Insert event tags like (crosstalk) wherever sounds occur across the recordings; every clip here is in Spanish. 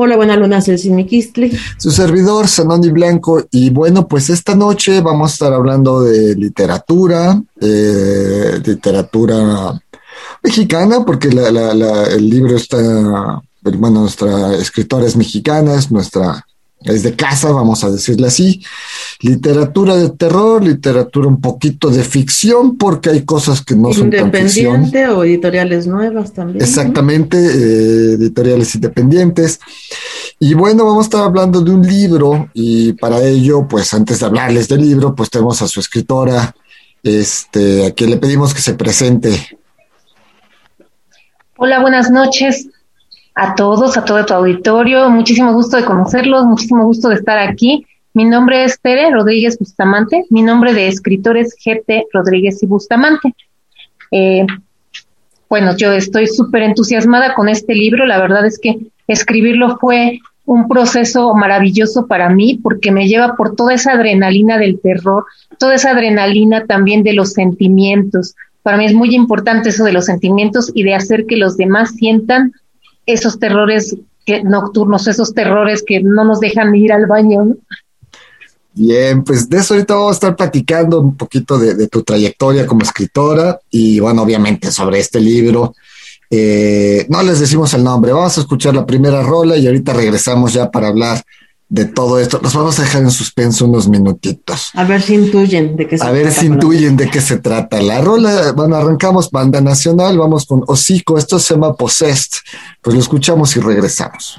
Hola, buena luna, soy Miquistli. Su servidor, Sanoni Blanco, y bueno, pues esta noche vamos a estar hablando de literatura, eh, literatura mexicana, porque el libro está, bueno, nuestra escritora es mexicana, es nuestra es de casa, vamos a decirle así. Literatura de terror, literatura un poquito de ficción, porque hay cosas que no son tan ficción. Independiente o editoriales nuevas también. Exactamente, eh, editoriales independientes. Y bueno, vamos a estar hablando de un libro y para ello, pues antes de hablarles del libro, pues tenemos a su escritora, este, a quien le pedimos que se presente. Hola, buenas noches a todos, a todo tu auditorio. Muchísimo gusto de conocerlos, muchísimo gusto de estar aquí. Mi nombre es Tere Rodríguez Bustamante, mi nombre de escritor es GT Rodríguez y Bustamante. Eh, bueno, yo estoy súper entusiasmada con este libro, la verdad es que escribirlo fue un proceso maravilloso para mí porque me lleva por toda esa adrenalina del terror, toda esa adrenalina también de los sentimientos. Para mí es muy importante eso de los sentimientos y de hacer que los demás sientan esos terrores que, nocturnos, esos terrores que no nos dejan ir al baño. Bien, pues de eso ahorita vamos a estar platicando un poquito de, tu trayectoria como escritora y bueno, obviamente sobre este libro. Eh, no les decimos el nombre, vamos a escuchar la primera rola y ahorita regresamos ya para hablar de todo esto. Nos vamos a dejar en suspenso unos minutitos. A ver si intuyen de qué se trata. A ver si intuyen de qué se trata. La rola, bueno, arrancamos banda nacional, vamos con Hocico, esto se llama Possessed. Pues lo escuchamos y regresamos.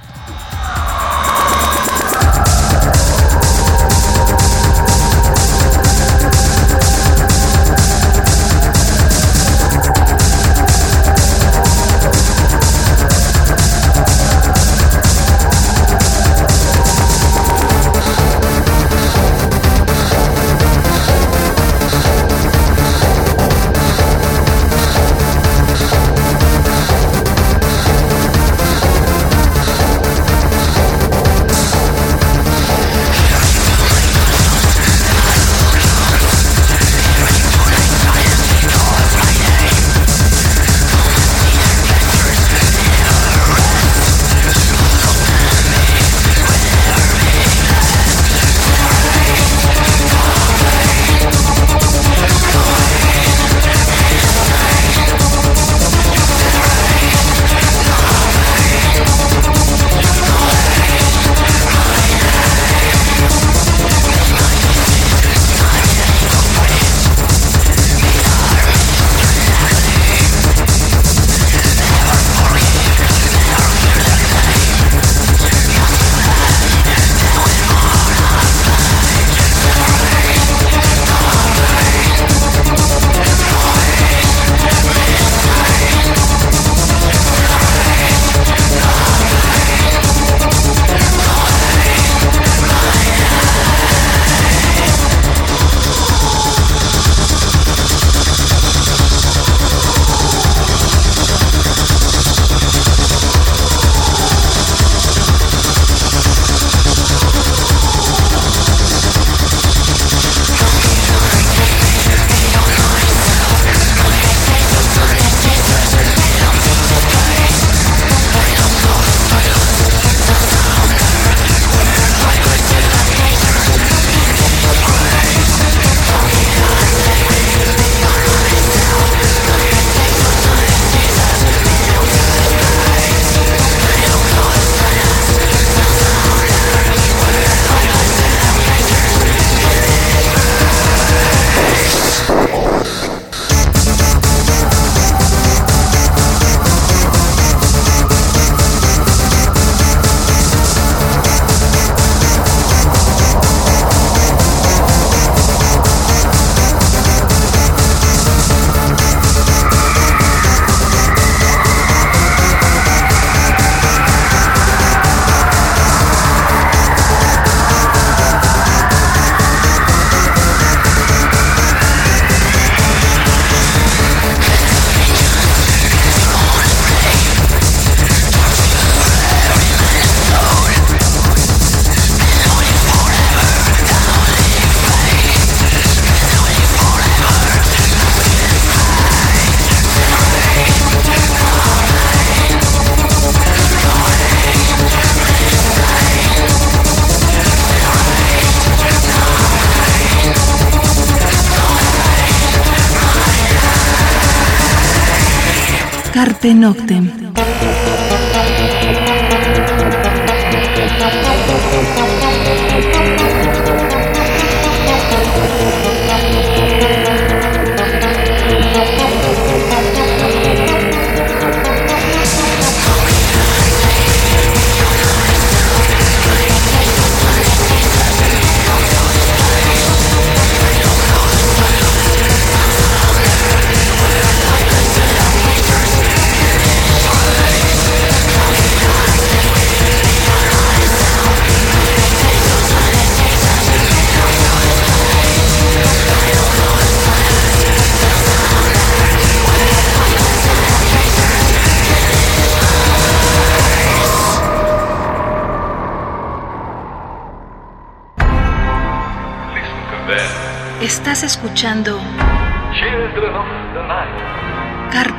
Carpe Noctem.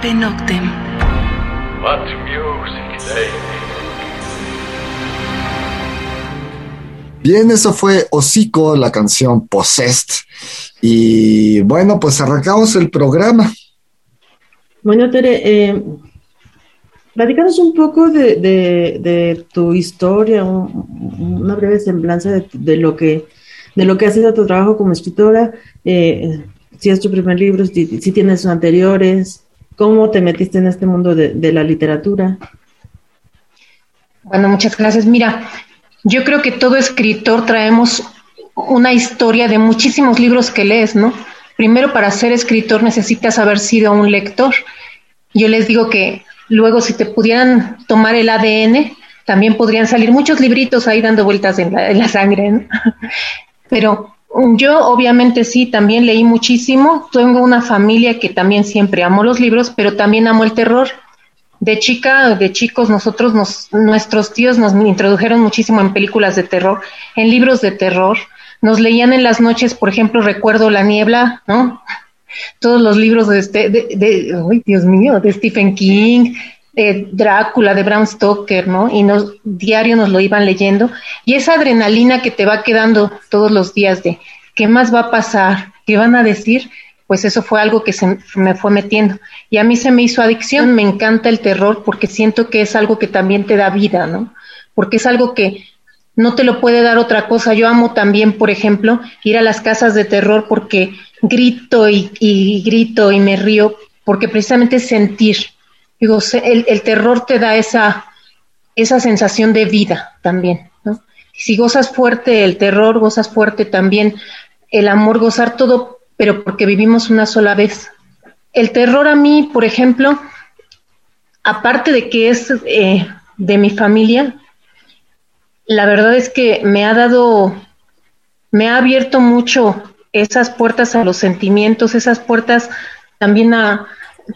Noctem. What music Bien, eso fue Hocico, la canción Possessed. Y bueno, pues arrancamos el programa. Bueno, Tere, eh, platicanos un poco de, de- de tu historia, un- una breve semblanza de, de lo que de lo que ha sido tu trabajo como escritora, eh, si es tu primer libro, si, si tienes anteriores, cómo te metiste en este mundo de, la literatura. Bueno, muchas gracias. Mira, yo creo que todo escritor traemos una historia de muchísimos libros que lees, ¿no? Primero, para ser escritor necesitas haber sido un lector. Yo les digo que luego si te pudieran tomar el ADN, también podrían salir muchos libritos ahí dando vueltas en la sangre, ¿no? (laughs) Pero yo obviamente sí, también leí muchísimo. Tengo una familia que también siempre amó los libros, pero también amó el terror. De chica, de chicos, nosotros, nos, nuestros tíos nos introdujeron muchísimo en películas de terror, en libros de terror. Nos leían en las noches, por ejemplo, recuerdo La Niebla, ¿no? Todos los libros de, este, de, Dios mío, de Stephen King, de Drácula, de Bram Stoker, ¿no? Y nos, diario nos lo iban leyendo. Y esa adrenalina que te va quedando todos los días de qué más va a pasar, qué van a decir, pues eso fue algo que se me fue metiendo. Y a mí se me hizo adicción, me encanta el terror porque siento que es algo que también te da vida, ¿no? Porque es algo que no te lo puede dar otra cosa. Yo amo también, por ejemplo, ir a las casas de terror porque grito y, y grito y me río, porque precisamente sentir. Digo, el terror te da esa, esa sensación de vida también, ¿no? Si gozas fuerte el terror, gozas fuerte también el amor, gozar todo, pero porque vivimos una sola vez. El terror a mí, por ejemplo, aparte de que es eh, de mi familia, la verdad es que me ha dado, me ha abierto mucho esas puertas a los sentimientos, esas puertas también a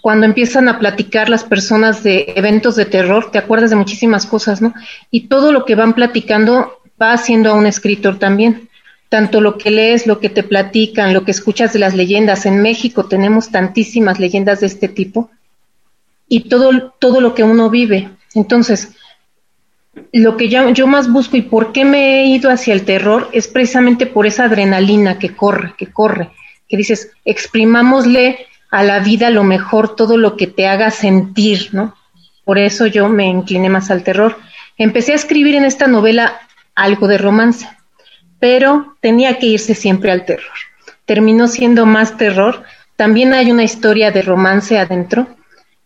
cuando empiezan a platicar las personas de eventos de terror, te acuerdas de muchísimas cosas, ¿no? Y todo lo que van platicando va haciendo a un escritor también. Tanto lo que lees, lo que te platican, lo que escuchas de las leyendas. En México tenemos tantísimas leyendas de este tipo y todo, todo lo que uno vive. Entonces, lo que yo, yo más busco y por qué me he ido hacia el terror es precisamente por esa adrenalina que corre, que corre, que dices, exprimámosle a la vida lo mejor, todo lo que te haga sentir, ¿no? Por eso yo me incliné más al terror. Empecé a escribir en esta novela algo de romance, pero tenía que irse siempre al terror. Terminó siendo más terror. También hay una historia de romance adentro,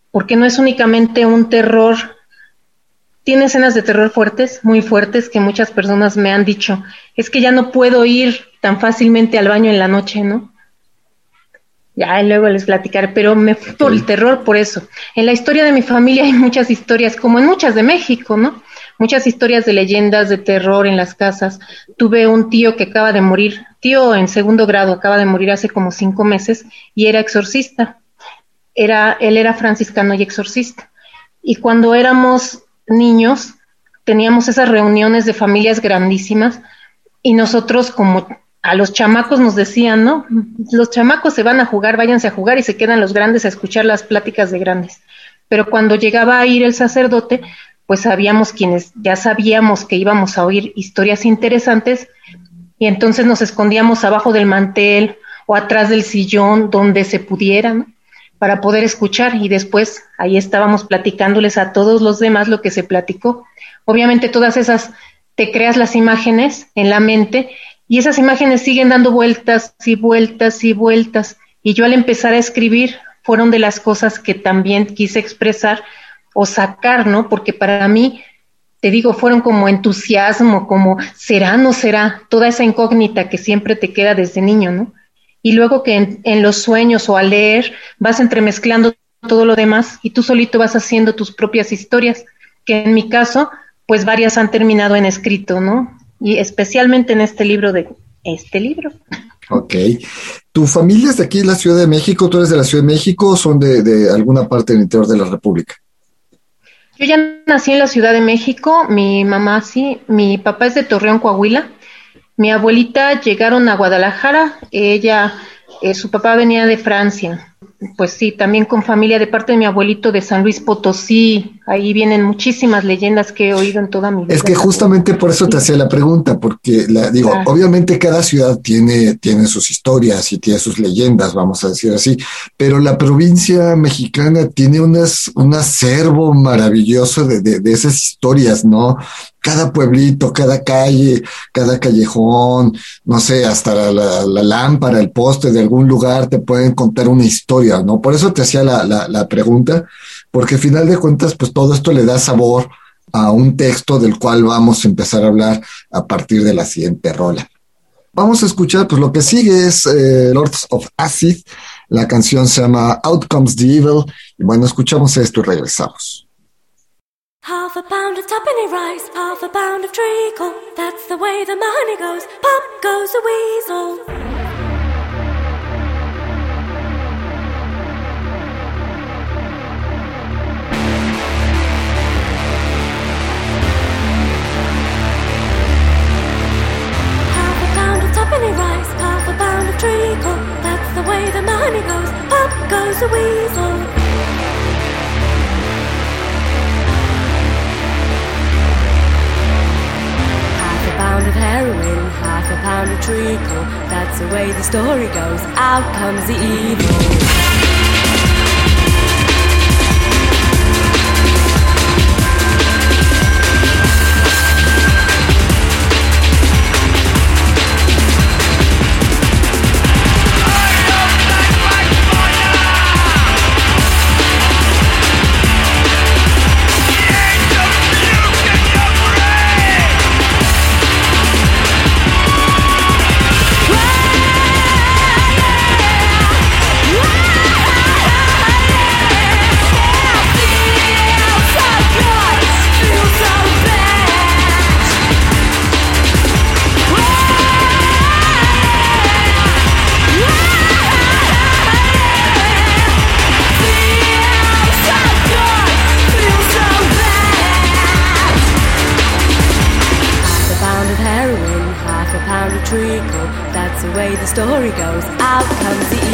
porque no es únicamente un terror tiene escenas de terror fuertes, muy fuertes, que muchas personas me han dicho, es que ya no puedo ir tan fácilmente al baño en la noche, ¿no? Ya luego les platicaré, pero me fui por el terror por eso. En la historia de mi familia hay muchas historias, como en muchas de México, ¿no? Muchas historias de leyendas de terror en las casas. Tuve un tío que acaba de morir, tío en segundo grado, acaba de morir hace como cinco meses y era exorcista. Era, él era franciscano y exorcista. Y cuando éramos niños, teníamos esas reuniones de familias grandísimas y nosotros como a los chamacos nos decían, ¿no? Los chamacos se van a jugar, váyanse a jugar y se quedan los grandes a escuchar las pláticas de grandes. Pero cuando llegaba a ir el sacerdote, pues sabíamos quienes ya sabíamos que íbamos a oír historias interesantes y entonces nos escondíamos abajo del mantel o atrás del sillón donde se pudiera, ¿no? para poder escuchar y después ahí estábamos platicándoles a todos los demás lo que se platicó. Obviamente todas esas, te creas las imágenes en la mente y esas imágenes siguen dando vueltas y vueltas y vueltas. Y yo al empezar a escribir fueron de las cosas que también quise expresar o sacar, ¿no? Porque para mí, te digo, fueron como entusiasmo, como será, no será, toda esa incógnita que siempre te queda desde niño, ¿no? y luego que en, los sueños o al leer vas entremezclando todo lo demás y tú solito vas haciendo tus propias historias, que en mi caso, pues varias han terminado en escrito, ¿no? Y especialmente en este libro de este libro. Ok. ¿Tu familia es de aquí, de la Ciudad de México? ¿Tú eres de la Ciudad de México o son de, de alguna parte del interior de la República? Yo ya nací en la Ciudad de México, mi mamá sí, mi papá es de Torreón, Coahuila, mi abuelita llegaron a Guadalajara, ella, eh, su papá venía de Francia, pues sí, también con familia de parte de mi abuelito de San Luis Potosí. Ahí vienen muchísimas leyendas que he oído en toda mi vida. Es que justamente por eso te hacía la pregunta, porque la, digo, obviamente cada ciudad tiene, tiene sus historias y tiene sus leyendas, vamos a decir así, pero la provincia mexicana tiene unas, un acervo maravilloso de, de, de esas historias, ¿no? Cada pueblito, cada calle, cada callejón, no sé, hasta la, lámpara, el poste de algún lugar te pueden contar una historia, ¿no? Por eso te hacía la, la, la pregunta, porque al final de cuentas, pues todo esto le da sabor a un texto del cual vamos a empezar a hablar a partir de la siguiente rola. Vamos a escuchar, pues lo que sigue es eh, Lords of Acid, la canción se llama Outcomes the Evil, y bueno, escuchamos esto y regresamos. Half a pound of tuppenny rice, half a pound of treacle. That's the way the money goes. Pop goes the weasel. Half a pound of tuppenny rice, half a pound of treacle. That's the way the money goes. Pop goes the weasel. Pound of heroin, half a pound of treacle. That's the way the story goes. Out comes the evil. Story goes, out comes the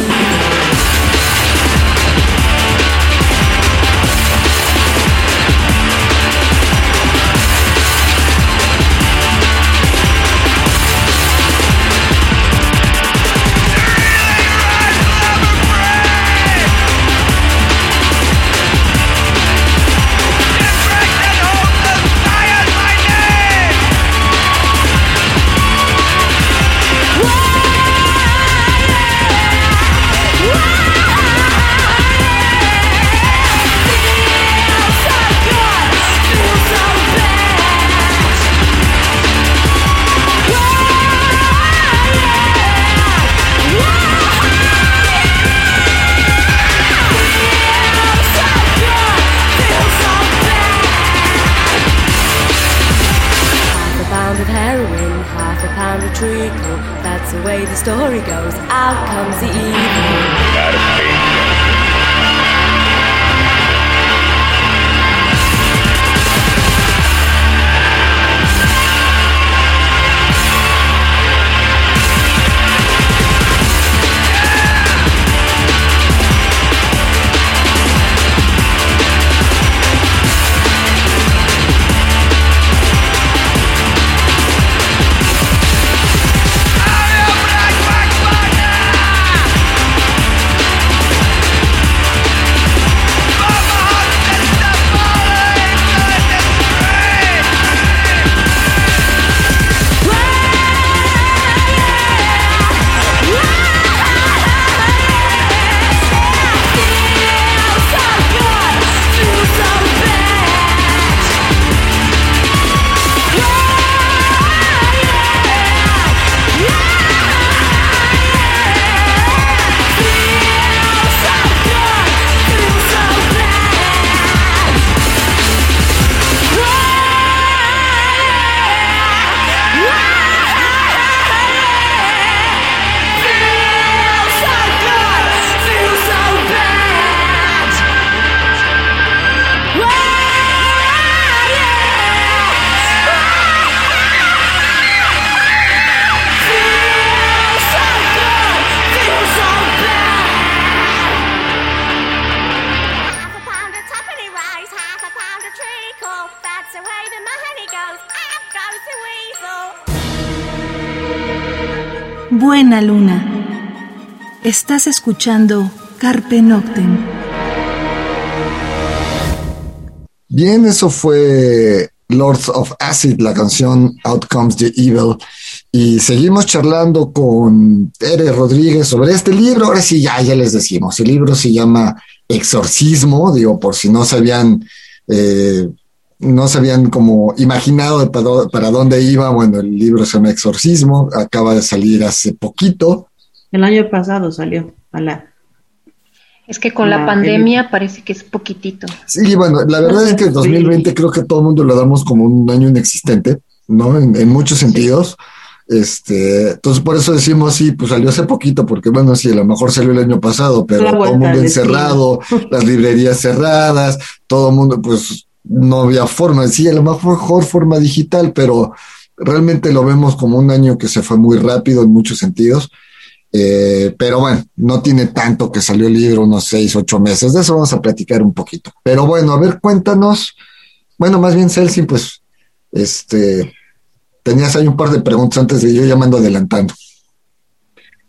Buena luna. Estás escuchando Carpe Noctem. Bien, eso fue Lords of Acid, la canción Outcomes the Evil. Y seguimos charlando con Tere Rodríguez sobre este libro. Ahora sí, ya, ya les decimos. El libro se llama Exorcismo, digo, por si no se habían, eh, no se habían como imaginado de para, dónde iba. Bueno, el libro se llama Exorcismo, acaba de salir hace poquito. El año pasado salió a la Es que con la, La- pandemia parece que es poquitito. Sí, bueno, la verdad es que el 2020 creo que todo el mundo lo damos como un año inexistente, ¿no? En, en muchos sentidos. Este, entonces por eso decimos, sí, pues salió hace poquito, porque bueno, sí, a lo mejor salió el año pasado, pero todo el mundo encerrado, las librerías cerradas, todo el mundo, pues no había forma, sí, a lo mejor forma digital, pero realmente lo vemos como un año que se fue muy rápido en muchos sentidos. Eh, pero bueno, no tiene tanto que salió el libro, unos seis, ocho meses. De eso vamos a platicar un poquito. Pero bueno, a ver, cuéntanos. Bueno, más bien, Celsi, pues, este, tenías ahí un par de preguntas antes de yo ya me ando adelantando.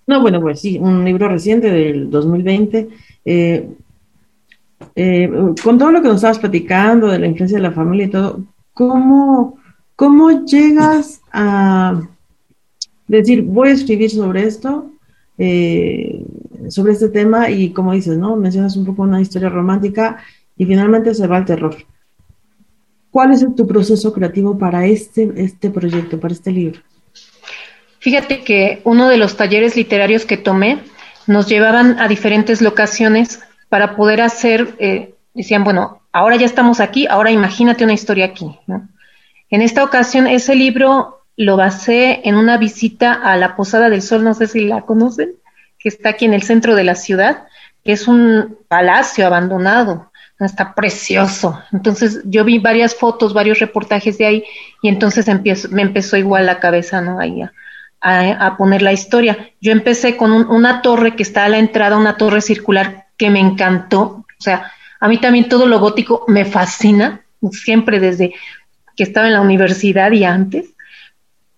No, bueno, pues sí, un libro reciente del 2020. eh, eh, con todo lo que nos estabas platicando de la influencia de la familia y todo, ¿cómo, cómo llegas a decir, voy a escribir sobre esto, eh, sobre este tema y como dices, ¿no? Mencionas un poco una historia romántica y finalmente se va al terror. ¿Cuál es tu proceso creativo para este, este proyecto, para este libro? Fíjate que uno de los talleres literarios que tomé nos llevaban a diferentes locaciones para poder hacer, eh, decían, bueno, ahora ya estamos aquí, ahora imagínate una historia aquí. En esta ocasión, ese libro lo basé en una visita a la Posada del Sol, no sé si la conocen, que está aquí en el centro de la ciudad, que es un palacio abandonado, está precioso. Entonces yo vi varias fotos, varios reportajes de ahí y entonces me empezó igual la cabeza, ¿no? A, a, poner la historia. Yo empecé con un, una torre que está a la entrada, una torre circular que me encantó. O sea, a mí también todo lo gótico me fascina, siempre desde que estaba en la universidad y antes.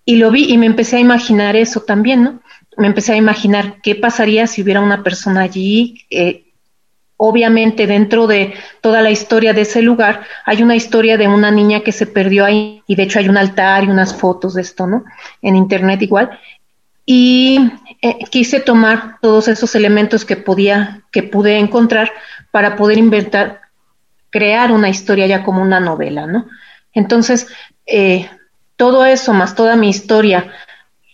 Y lo vi y me empecé a imaginar eso también, ¿no? Me empecé a imaginar qué pasaría si hubiera una persona allí. Eh, obviamente dentro de toda la historia de ese lugar hay una historia de una niña que se perdió ahí y de hecho hay un altar y unas fotos de esto, ¿no? En internet igual. Y eh, quise tomar todos esos elementos que podía, que pude encontrar para poder inventar, crear una historia ya como una novela, ¿no? Entonces, eh, todo eso, más toda mi historia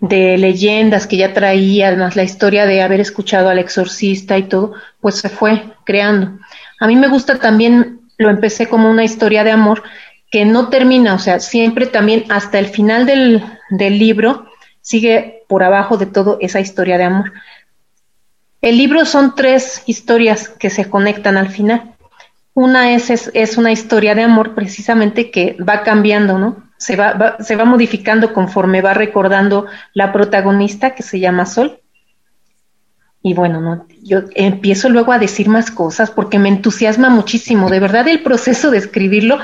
de leyendas que ya traía, más la historia de haber escuchado al exorcista y todo, pues se fue creando. A mí me gusta también, lo empecé como una historia de amor que no termina, o sea, siempre también hasta el final del, del libro sigue por abajo de todo esa historia de amor. El libro son tres historias que se conectan al final. Una es, es, es una historia de amor precisamente que va cambiando, ¿no? Se va, se va modificando conforme va recordando la protagonista que se llama Sol. Y bueno, no, yo empiezo luego a decir más cosas porque me entusiasma muchísimo. De verdad, el proceso de escribirlo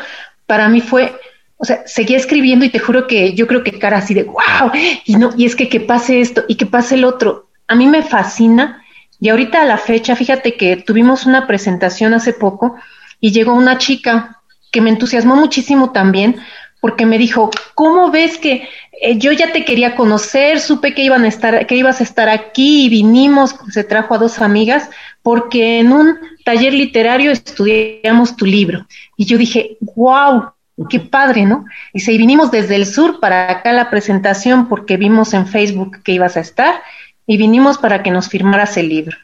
para mí fue, o sea, seguía escribiendo y te juro que yo creo que cara así de wow, y no, y es que que pase esto y que pase el otro. A mí me fascina. Y ahorita a la fecha, fíjate que tuvimos una presentación hace poco y llegó una chica que me entusiasmó muchísimo también porque me dijo, ¿cómo ves que eh, yo ya te quería conocer, supe que iban a estar, que ibas a estar aquí y vinimos, se trajo a dos amigas, porque en un taller literario estudiamos tu libro. Y yo dije, wow, qué padre, ¿no? Y se vinimos desde el sur para acá la presentación porque vimos en Facebook que ibas a estar y vinimos para que nos firmaras el libro.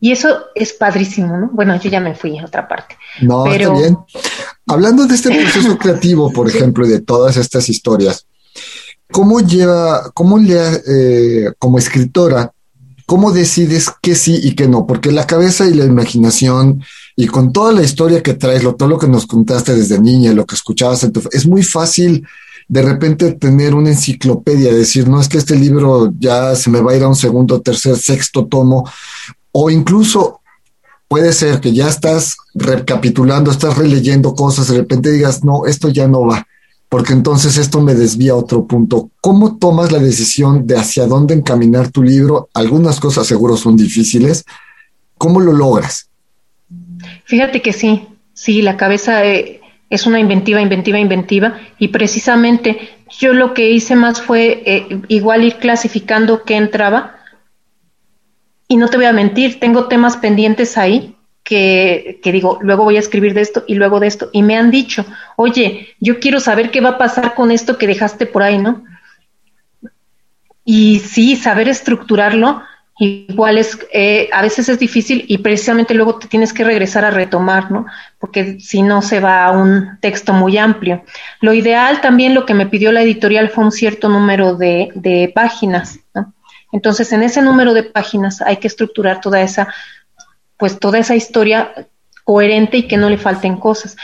Y eso es padrísimo, ¿no? Bueno, yo ya me fui a otra parte. No, pero... está bien. Hablando de este proceso creativo, por ejemplo, y de todas estas historias, ¿cómo lleva, cómo le, eh, como escritora, cómo decides qué sí y qué no? Porque la cabeza y la imaginación y con toda la historia que traes, lo, todo lo que nos contaste desde niña, lo que escuchabas en tu, es muy fácil de repente tener una enciclopedia, decir, no es que este libro ya se me va a ir a un segundo, tercer, sexto tomo, o incluso puede ser que ya estás recapitulando, estás releyendo cosas, de repente digas, no, esto ya no va. porque entonces esto me desvía a otro punto. ¿Cómo tomas la decisión de hacia dónde encaminar tu libro? Algunas cosas seguro son difíciles. ¿Cómo lo logras? Fíjate que sí, sí, la cabeza eh, es una inventiva, inventiva, inventiva, y precisamente yo lo que hice más fue eh, igual ir clasificando qué entraba, y no te voy a mentir, tengo temas pendientes ahí que, digo, luego voy a escribir de esto y luego de esto, y me han dicho, oye, yo quiero saber qué va a pasar con esto que dejaste por ahí, ¿no? Y sí, saber estructurarlo, igual es, eh, a veces es difícil y precisamente luego te tienes que regresar a retomar, ¿no? Porque si no se va a un texto muy amplio. Lo ideal también, lo que me pidió la editorial fue un cierto número de, de páginas, ¿no? Entonces, en ese número de páginas hay que estructurar toda esa pues toda esa historia coherente y que no le falten cosas.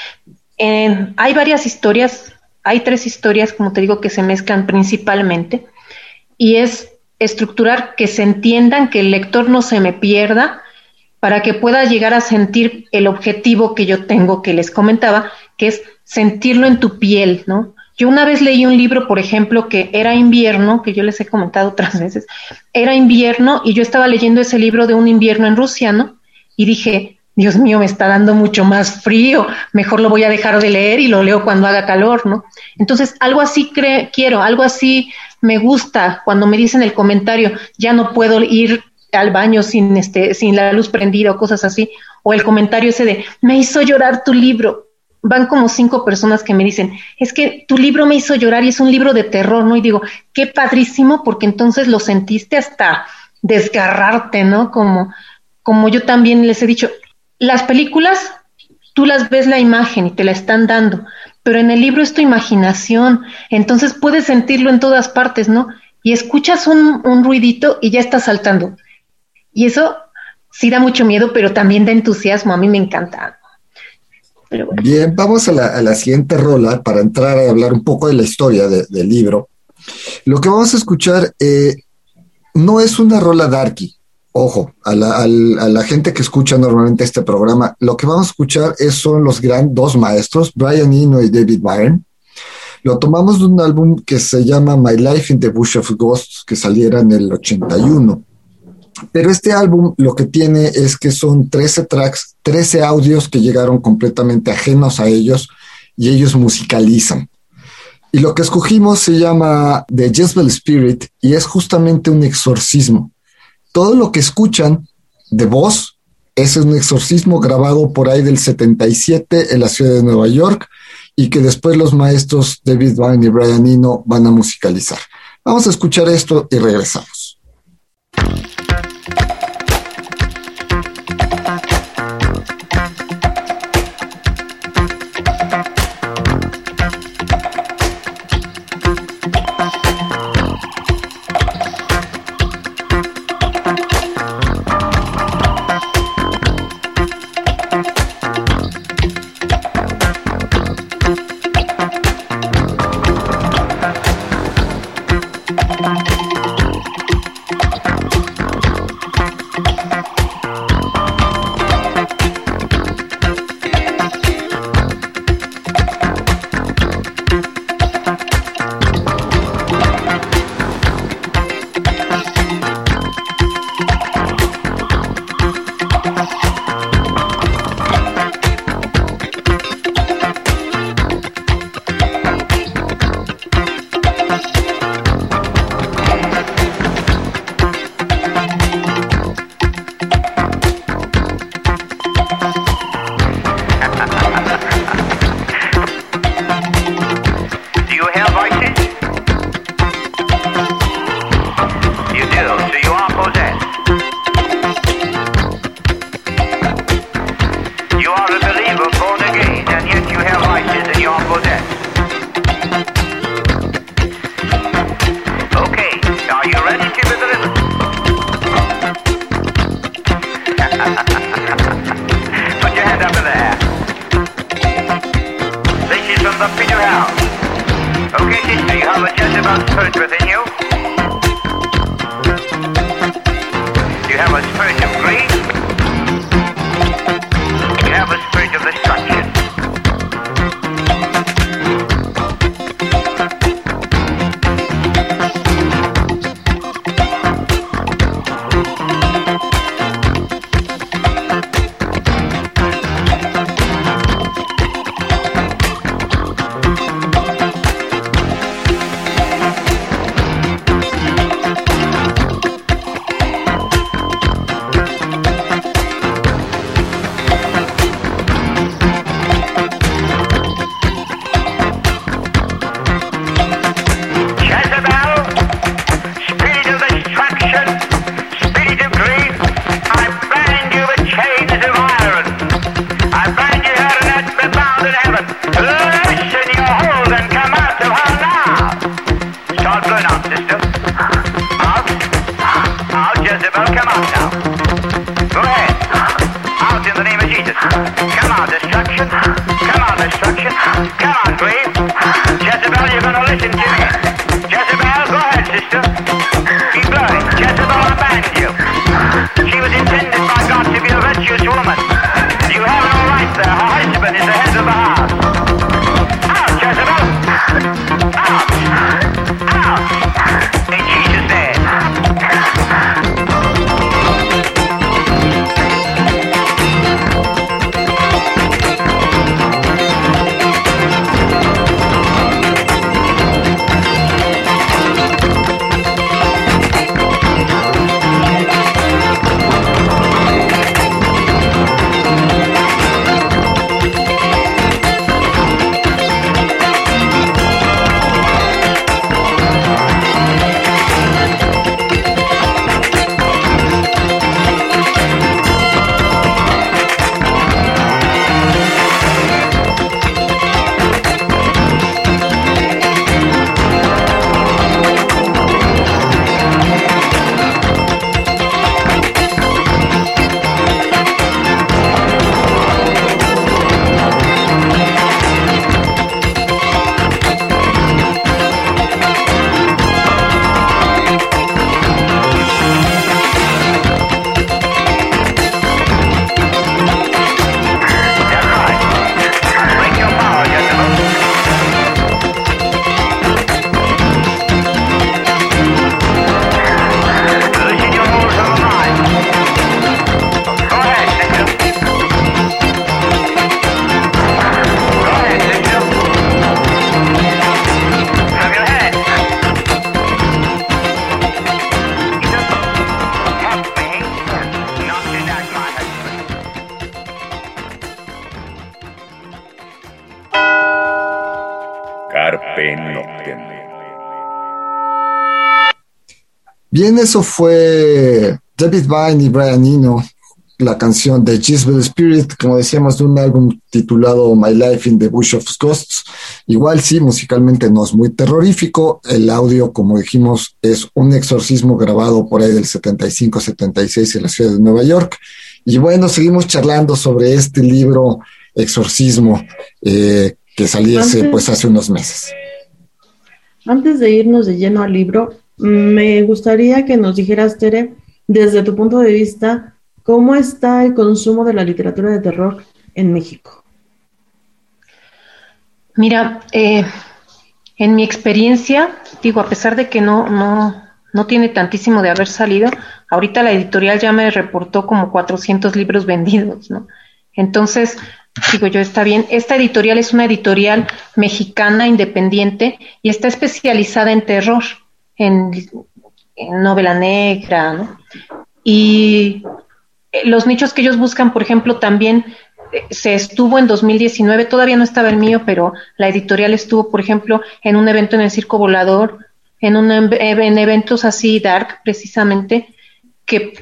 hay varias historias, hay tres historias, como te digo, que se mezclan principalmente, y es estructurar que se entiendan, que el lector no se me pierda, para que pueda llegar a sentir el objetivo que yo tengo, que les comentaba, que es sentirlo en tu piel, ¿no? Yo una vez leí un libro, por ejemplo, que era invierno, que yo les he comentado otras veces, era invierno y yo estaba leyendo ese libro de un invierno en Rusia, ¿no? y dije, Dios mío, me está dando mucho más frío, mejor lo voy a dejar de leer y lo leo cuando haga calor, ¿no? Entonces, algo así quiero, algo así me gusta cuando me dicen el comentario, ya no puedo ir al baño sin, este, sin la luz prendida o cosas así, o el comentario ese de, me hizo llorar tu libro. Van como cinco personas que me dicen, es que tu libro me hizo llorar y es un libro de terror, ¿no? Y digo, qué padrísimo, porque entonces lo sentiste hasta desgarrarte, ¿no? Como, como yo también les he dicho, las películas, tú las ves la imagen y te la están dando, pero en el libro es tu imaginación, entonces puedes sentirlo en todas partes, ¿no? Y escuchas un, ruidito y ya estás saltando. Y eso sí da mucho miedo, pero también da entusiasmo, a mí me encanta. Bien, vamos a la, siguiente rola para entrar a hablar un poco de la historia del libro. Lo que vamos a escuchar eh, no es una rola darky, ojo, a la, gente que escucha normalmente este programa, lo que vamos a escuchar es, son los gran, dos maestros, Brian Eno y David Byrne. Lo tomamos de un álbum que se llama My Life in the Bush of Ghosts, que saliera en el 81. Pero este álbum lo que tiene es que son 13 tracks, 13 audios que llegaron completamente ajenos a ellos y ellos musicalizan. Y lo que escogimos se llama The Jezebel Spirit y es justamente un exorcismo todo lo que escuchan de voz es un exorcismo grabado por ahí del 77 en la ciudad de Nueva York y que después los maestros David Vine y Brian Eno van a musicalizar. Vamos a escuchar esto y regresamos. Bien, eso fue David Vine y Brian Eno, la canción de Jezebel Spirit, como decíamos, de un álbum titulado My Life in the Bush of Ghosts. Igual sí, musicalmente no es muy terrorífico. El audio, como dijimos, es un exorcismo grabado por ahí del 75-76 en la ciudad de Nueva York. Y bueno, seguimos charlando sobre este libro, Exorcismo, eh, que saliese Antes- pues hace unos meses. Antes de irnos de lleno al libro, me gustaría que nos dijeras, Tere, desde tu punto de vista, ¿cómo está el consumo de la literatura de terror en México? Mira, eh, en mi experiencia, digo, a pesar de que no, no, no tiene tantísimo de haber salido, ahorita la editorial ya me reportó como 400 libros vendidos, ¿no? Entonces, digo yo, está bien. Esta editorial es una editorial mexicana independiente y está especializada en terror, en, novela negra, ¿no? Y eh, los nichos que ellos buscan, por ejemplo, también eh, se estuvo en 2019, todavía no estaba el mío, pero la editorial estuvo, por ejemplo, en un evento en el Circo Volador, en, un, em- en eventos así dark, precisamente, que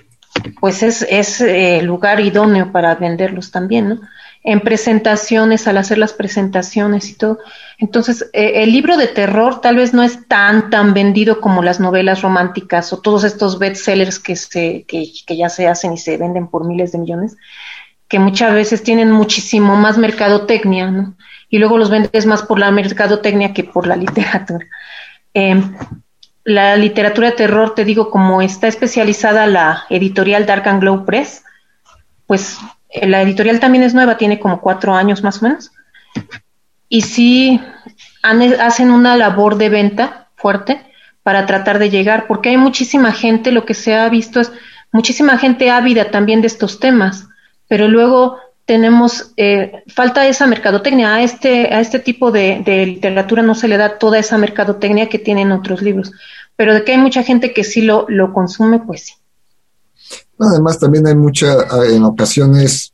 pues es, es eh, lugar idóneo para venderlos también, ¿no? En presentaciones, al hacer las presentaciones y todo. Entonces, eh, el libro de terror tal vez no es tan, tan vendido como las novelas románticas o todos estos bestsellers que, se, que, que ya se hacen y se venden por miles de millones, que muchas veces tienen muchísimo más mercadotecnia, ¿no? Y luego los vendes más por la mercadotecnia que por la (laughs) literatura. Eh, la literatura de terror, te digo, como está especializada la editorial Dark and Glow Press, pues la editorial también es nueva, tiene como cuatro años más o menos. Y sí han- hacen una labor de venta fuerte para tratar de llegar, porque hay muchísima gente, lo que se ha visto es muchísima gente ávida también de estos temas, pero luego tenemos, eh, falta esa mercadotecnia, a este, a este tipo de, de literatura no se le da toda esa mercadotecnia que tienen otros libros, pero de que hay mucha gente que sí lo, lo consume, pues sí. Además, también hay mucha, en ocasiones,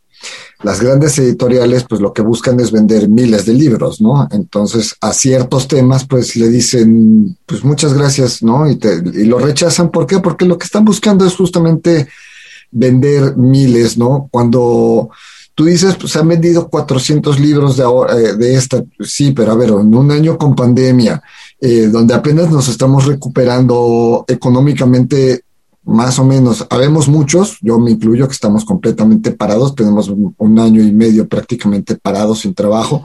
las grandes editoriales, pues lo que buscan es vender miles de libros, ¿no? Entonces, a ciertos temas, pues le dicen, pues muchas gracias, ¿no? Y, te, y lo rechazan. ¿Por qué? Porque lo que están buscando es justamente vender miles, ¿no? Cuando tú dices, pues han vendido 400 libros de, ahora, eh, de esta, sí, pero a ver, en un año con pandemia, eh, donde apenas nos estamos recuperando económicamente, más o menos, habemos muchos, yo me incluyo, que estamos completamente parados, tenemos un, año y medio prácticamente parados sin trabajo,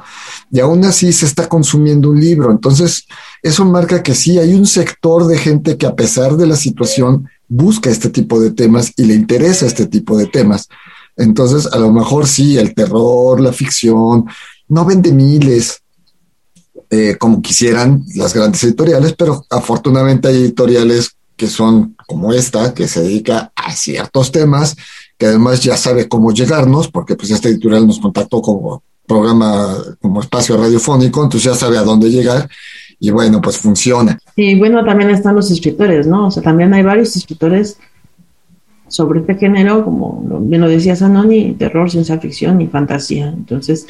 y aún así se está consumiendo un libro. Entonces, eso marca que sí, hay un sector de gente que a pesar de la situación busca este tipo de temas y le interesa este tipo de temas. Entonces, a lo mejor sí, el terror, la ficción, no vende miles, eh, como quisieran las grandes editoriales, pero afortunadamente hay editoriales que son como esta, que se dedica a ciertos temas, que además ya sabe cómo llegarnos, porque pues esta editorial nos contactó como programa, como espacio radiofónico, entonces ya sabe a dónde llegar y bueno, pues funciona. Y bueno, también están los escritores, ¿no? O sea, también hay varios escritores sobre este género, como bien lo decía Sanoni, terror, ciencia ficción y fantasía. Entonces,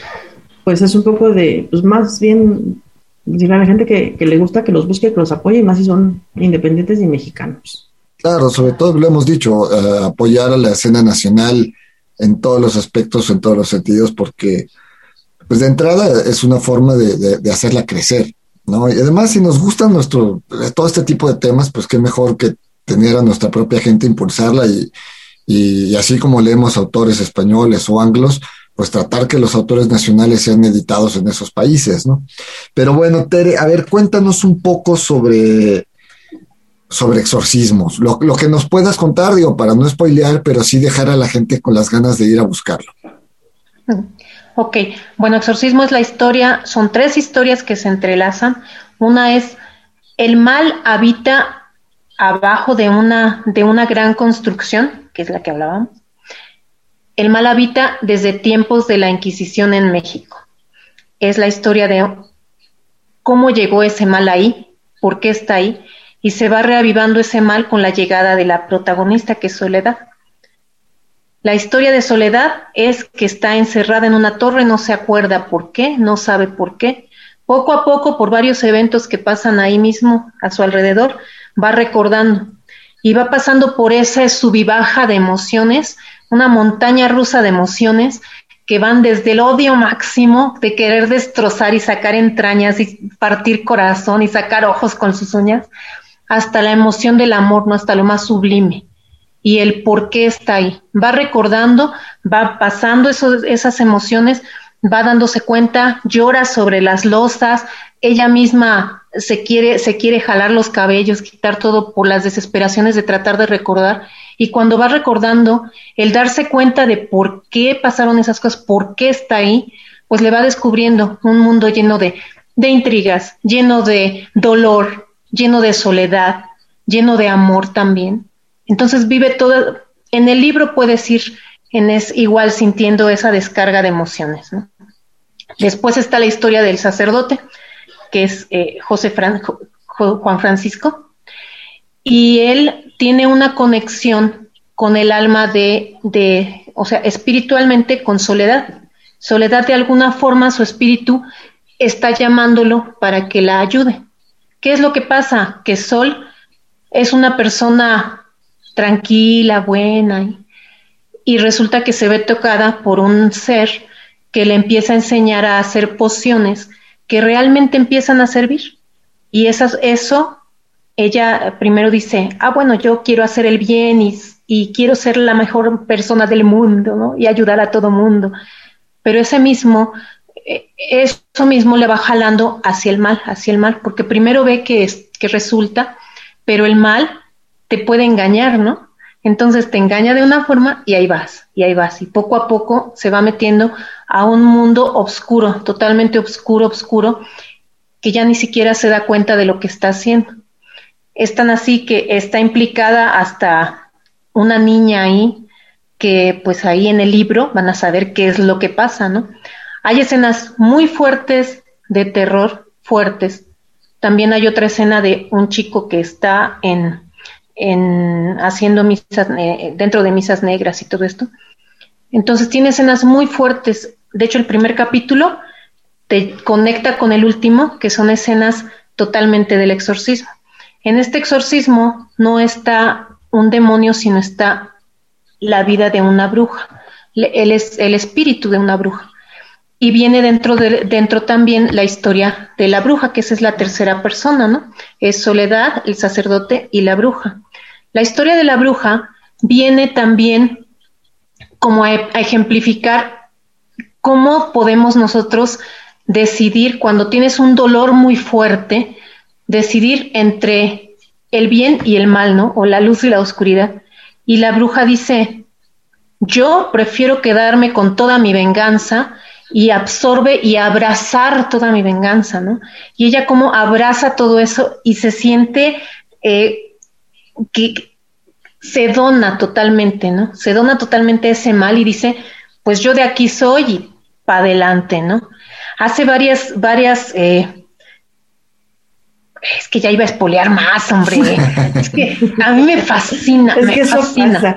pues es un poco de, pues más bien decirle a la gente que, que, le gusta que los busque, que los apoye, y más si son independientes y mexicanos. Claro, sobre todo lo hemos dicho, uh, apoyar a la escena nacional en todos los aspectos, en todos los sentidos, porque pues de entrada es una forma de, hacerla crecer, ¿no? Y además si nos gustan nuestro, todo este tipo de temas, pues qué mejor que tener a nuestra propia gente, impulsarla y, y, y así como leemos autores españoles o anglos, pues tratar que los autores nacionales sean editados en esos países, ¿no? Pero bueno, Tere, a ver, cuéntanos un poco sobre, sobre exorcismos, lo, lo, que nos puedas contar, digo, para no spoilear, pero sí dejar a la gente con las ganas de ir a buscarlo. Ok, bueno, exorcismo es la historia, son tres historias que se entrelazan. Una es, el mal habita abajo de una, de una gran construcción, que es la que hablábamos el mal habita desde tiempos de la Inquisición en México. Es la historia de cómo llegó ese mal ahí, por qué está ahí, y se va reavivando ese mal con la llegada de la protagonista, que es Soledad. La historia de Soledad es que está encerrada en una torre, no se acuerda por qué, no sabe por qué. Poco a poco, por varios eventos que pasan ahí mismo, a su alrededor, va recordando y va pasando por esa subibaja de emociones una montaña rusa de emociones que van desde el odio máximo de querer destrozar y sacar entrañas y partir corazón y sacar ojos con sus uñas, hasta la emoción del amor, no hasta lo más sublime. Y el por qué está ahí. Va recordando, va pasando esas emociones, va dándose cuenta, llora sobre las losas, ella misma se quiere, se quiere jalar los cabellos, quitar todo por las desesperaciones de tratar de recordar y cuando va recordando, el darse cuenta de por qué pasaron esas cosas, por qué está ahí, pues le va descubriendo un mundo lleno de intrigas, lleno de dolor, lleno de soledad, lleno de amor también. Entonces vive todo, en el libro puedes ir en es igual sintiendo esa descarga de emociones. ¿no? Después está la historia del sacerdote, que es eh, José Fran Juan Francisco, y él tiene una conexión con el alma de, de, o sea, espiritualmente con Soledad. Soledad de alguna forma su espíritu está llamándolo para que la ayude. ¿Qué es lo que pasa? Que Sol es una persona tranquila, buena, y, resulta que se ve tocada por un ser que le empieza a enseñar a hacer pociones que realmente empiezan a servir. Y esas, eso ella primero dice, ah, bueno, yo quiero hacer el bien y, y, quiero ser la mejor persona del mundo, ¿no? Y ayudar a todo mundo. Pero ese mismo, eso mismo le va jalando hacia el mal, hacia el mal, porque primero ve que, es, que resulta, pero el mal te puede engañar, ¿no? Entonces te engaña de una forma y ahí vas, y ahí vas, y poco a poco se va metiendo a un mundo oscuro, totalmente oscuro, oscuro, que ya ni siquiera se da cuenta de lo que está haciendo. Es tan así que está implicada hasta una niña ahí, que pues ahí en el libro van a saber qué es lo que pasa, ¿no? Hay escenas muy fuertes de terror, fuertes. También hay otra escena de un chico que está en, en haciendo misas, eh, dentro de misas negras y todo esto. Entonces tiene escenas muy fuertes. De hecho, el primer capítulo te conecta con el último, que son escenas totalmente del exorcismo. En este exorcismo no está un demonio, sino está la vida de una bruja. Él es el espíritu de una bruja. Y viene dentro, de, dentro también la historia de la bruja, que esa es la tercera persona, ¿no? Es Soledad, el sacerdote y la bruja. La historia de la bruja viene también como a, a ejemplificar cómo podemos nosotros decidir cuando tienes un dolor muy fuerte, decidir entre el bien y el mal, ¿no? O la luz y la oscuridad. Y la bruja dice, yo prefiero quedarme con toda mi venganza y absorbe y abrazar toda mi venganza, ¿no? Y ella como abraza todo eso y se siente eh, que se dona totalmente, ¿no? Se dona totalmente ese mal y dice, pues yo de aquí soy y para adelante, ¿no? Hace varias, varias, eh, es que ya iba a espolear más, hombre. (laughs) es que a mí me fascina, Es me que eso fascina. pasa.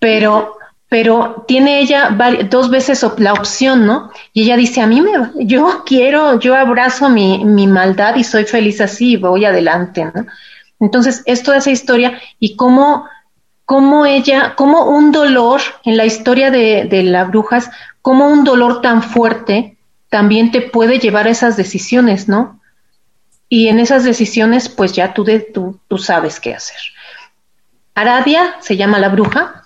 Pero, pero tiene ella dos veces la opción, ¿no? Y ella dice, a mí me, va- yo (laughs) quiero, yo abrazo mi, mi maldad y soy feliz así y voy adelante, ¿no? Entonces, es toda esa historia y cómo, cómo ella, cómo un dolor en la historia de, de las brujas, cómo un dolor tan fuerte también te puede llevar a esas decisiones, ¿no? Y en esas decisiones, pues ya tú, de, tú, tú sabes qué hacer. Aradia se llama la bruja.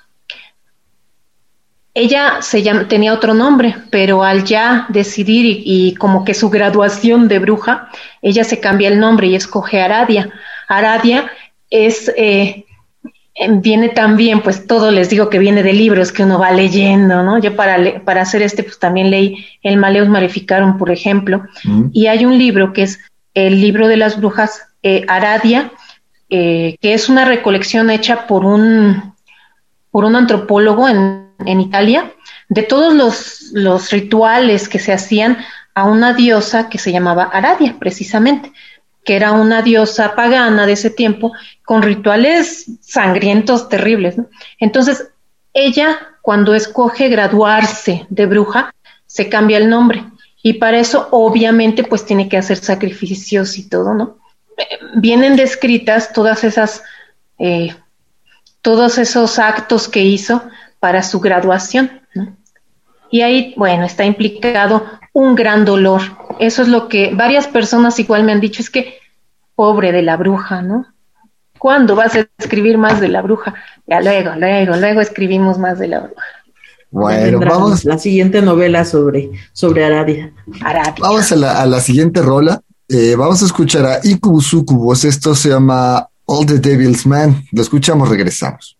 Ella se llama, tenía otro nombre, pero al ya decidir y, y como que su graduación de bruja, ella se cambia el nombre y escoge Aradia. Aradia es, eh, em, viene también, pues todo les digo que viene de libros que uno va leyendo, ¿no? Yo para, le- para hacer este, pues también leí el Maleus Maleficarum, por ejemplo, y hay un libro que es el libro de las brujas eh, Aradia, eh, que es una recolección hecha por un, por un antropólogo en, en Italia de todos los, rituales que se hacían a una diosa que se llamaba Aradia, precisamente, que era una diosa pagana de ese tiempo con rituales sangrientos terribles. Entonces, ella, cuando escoge graduarse de bruja, se cambia el nombre. Y para eso, obviamente, pues tiene que hacer sacrificios y todo, ¿no? Eh, Vienen descritas todas esas, eh, todos esos actos que hizo para su graduación, ¿no? Y ahí, bueno, está implicado un gran dolor. Eso es lo que varias personas igual me han dicho, es que pobre de la bruja, ¿no? ¿Cuándo vas a escribir más de la bruja? Ya luego, luego, luego escribimos más de la bruja. Bueno, vamos, La siguiente novela sobre, sobre Aradia. Aradia. vamos a la, a la siguiente rola. Eh, vamos a escuchar a Incubus Sucubus. Esto se llama All the Devil's Man. Lo escuchamos, regresamos.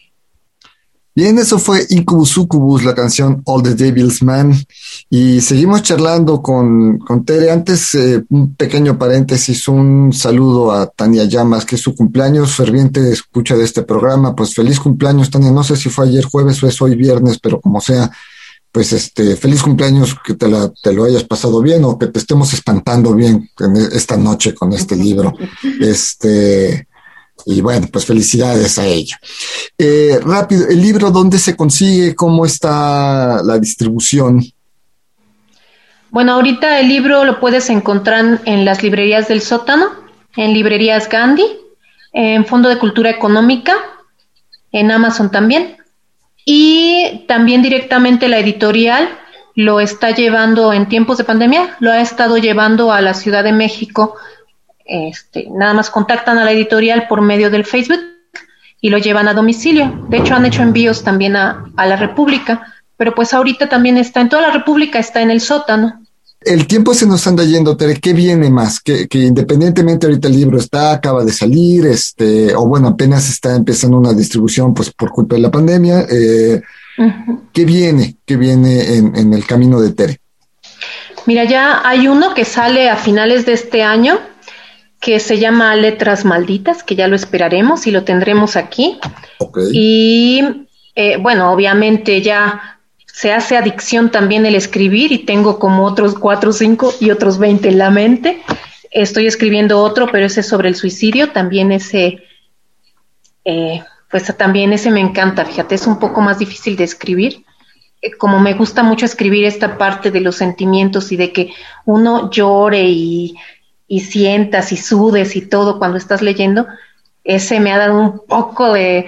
Bien, eso fue Incubus Succubus, la canción All the Devil's Man. Y seguimos charlando con, con Tere. Antes, eh, un pequeño paréntesis, un saludo a Tania Llamas, que es su cumpleaños, ferviente escucha de este programa. Pues feliz cumpleaños, Tania. No sé si fue ayer jueves o es hoy viernes, pero como sea, pues este, feliz cumpleaños, que te, la, te lo hayas pasado bien o que te estemos espantando bien en esta noche con este libro. (laughs) Este, y bueno, pues felicidades a ella. Eh, rápido, el libro, ¿dónde se consigue? ¿Cómo está la distribución? Bueno, ahorita el libro lo puedes encontrar en las librerías del sótano, en librerías Gandhi, en Fondo de Cultura Económica, en Amazon también. Y también directamente la editorial lo está llevando en tiempos de pandemia, lo ha estado llevando a la Ciudad de México. Este, nada más contactan a la editorial por medio del Facebook y lo llevan a domicilio. De hecho, han hecho envíos también a, a la República, pero pues ahorita también está en toda la República, está en el sótano. El tiempo se nos anda yendo, Tere. ¿Qué viene más? Que, que independientemente ahorita el libro está, acaba de salir, este, o bueno, apenas está empezando una distribución, pues por culpa de la pandemia. Eh. ¿Qué viene? ¿Qué viene en, en el camino de Tere? Mira, ya hay uno que sale a finales de este año que se llama Letras Malditas, que ya lo esperaremos y lo tendremos aquí. Y eh, bueno, obviamente ya se hace adicción también el escribir y tengo como otros cuatro cinco y otros 20 en la mente. Estoy escribiendo otro, pero ese es sobre el suicidio, también ese, eh, pues también ese me encanta, fíjate, es un poco más difícil de escribir. Eh, Como me gusta mucho escribir esta parte de los sentimientos y de que uno llore y, y sientas y sudes y todo cuando estás leyendo, ese me ha dado un poco de,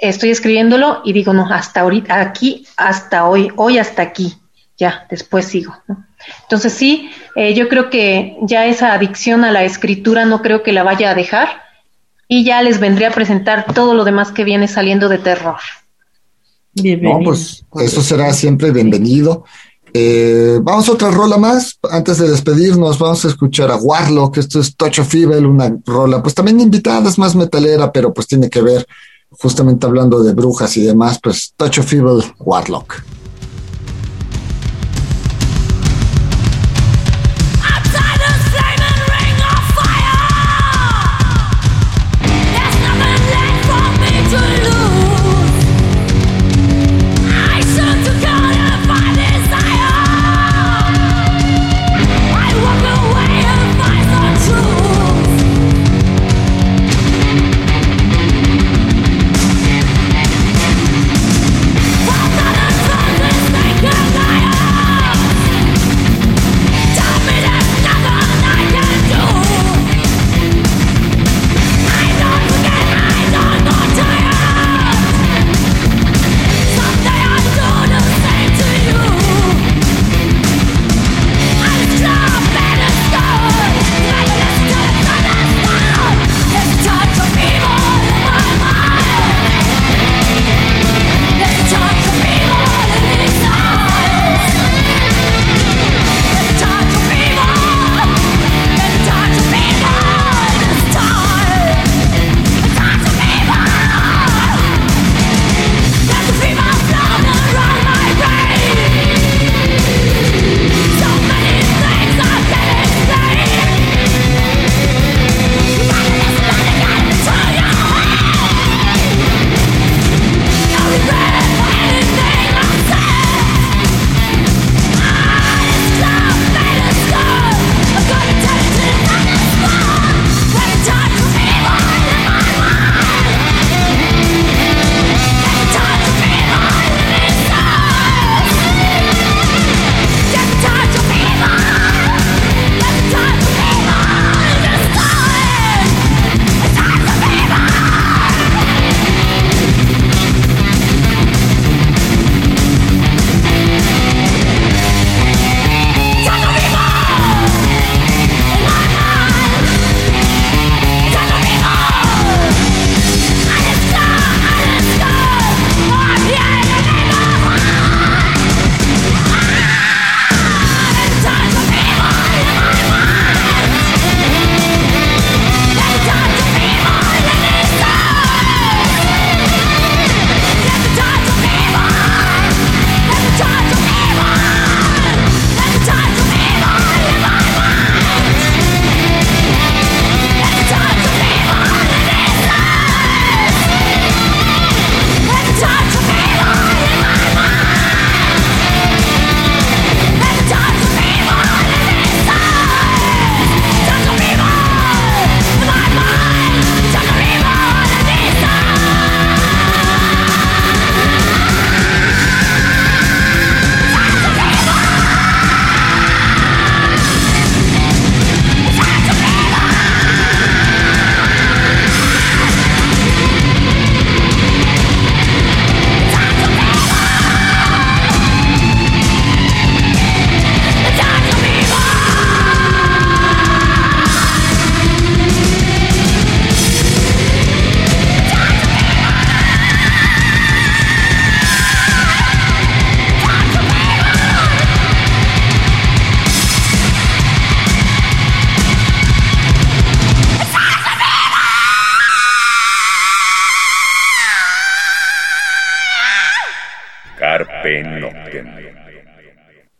estoy escribiéndolo y digo, no, hasta ahorita, aquí, hasta hoy, hoy hasta aquí, ya, después sigo. ¿no? Entonces sí, eh, yo creo que ya esa adicción a la escritura no creo que la vaya a dejar y ya les vendré a presentar todo lo demás que viene saliendo de terror. Bienvenido. No, pues eso será siempre bienvenido. Eh, vamos a otra rola más. Antes de despedirnos, vamos a escuchar a Warlock. Esto es Touch of Evil, una rola, pues también invitada, es más metalera, pero pues tiene que ver, justamente hablando de brujas y demás, pues Touch of Evil, Warlock.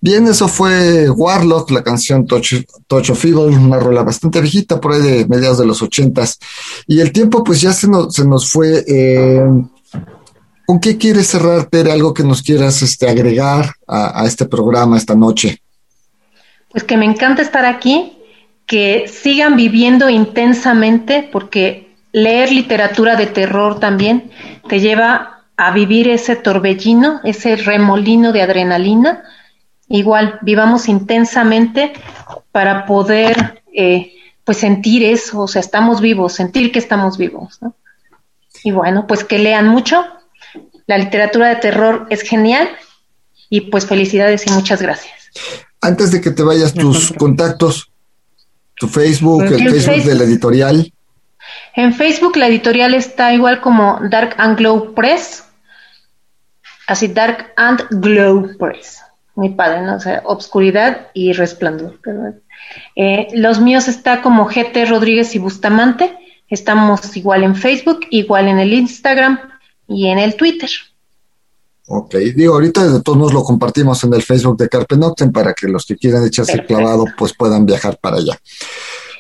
Bien, eso fue Warlock, la canción Touch, Touch of Evil, una rola bastante viejita, por ahí de mediados de los ochentas. Y el tiempo pues ya se nos, se nos fue. eh, ¿Con qué quieres cerrar, Tere? ¿Algo que nos quieras este, agregar a, a este programa esta noche? Pues que me encanta estar aquí, que sigan viviendo intensamente, porque leer literatura de terror también te lleva a vivir ese torbellino, ese remolino de adrenalina. Igual, vivamos intensamente para poder eh, pues sentir eso, o sea, estamos vivos, sentir que estamos vivos. ¿no? Y bueno, pues que lean mucho. La literatura de terror es genial y pues felicidades y muchas gracias. Antes de que te vayas, tus contactos, tu Facebook, el En Facebook de Facebook. la editorial. En Facebook la editorial está igual como Dark and Glow Press. Así, Dark and Glow Press. Muy padre, ¿no? O sea, obscuridad y resplandor. ¿verdad? Eh, los míos está como GT Rodríguez y Bustamante. Estamos igual en Facebook, igual en el Instagram y en el Twitter. Ok, digo, ahorita de todos nos lo compartimos en el Facebook de Carpe Noctem para que los que quieran echarse el Perfecto. clavado pues puedan viajar para allá.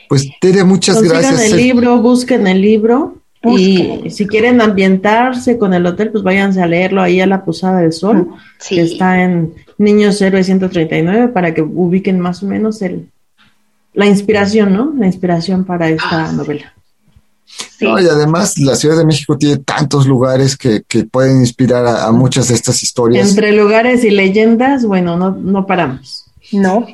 Pues Tere, muchas Consigan gracias. el eh. libro, busquen el libro. Busquen. Y si quieren ambientarse con el hotel, pues váyanse a leerlo ahí a la Posada del Sol, Sí. que está en Niños Héroes 139, para que ubiquen más o menos el, la inspiración, ¿no? La inspiración para esta novela. sí. No, y además la Ciudad de México tiene tantos lugares que, que pueden inspirar a, a muchas de estas historias. Entre lugares y leyendas, bueno, no, no paramos. No.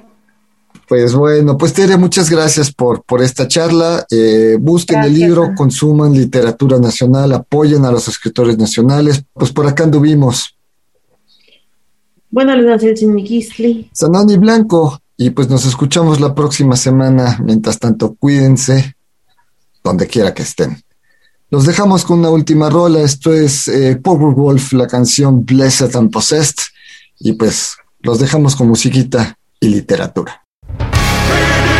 Pues bueno, pues Tere, muchas gracias por, por esta charla. Eh, busquen el libro, consuman literatura nacional, apoyen a los escritores nacionales. Pues por acá anduvimos. Bueno, les hace el. Sanoni Blanco. Y pues nos escuchamos la próxima semana. Mientras tanto, cuídense donde quiera que estén. Los dejamos con una última rola. Esto es eh, Powerwolf, la canción Blessed and Possessed. Y pues los dejamos con musiquita y literatura. freedom.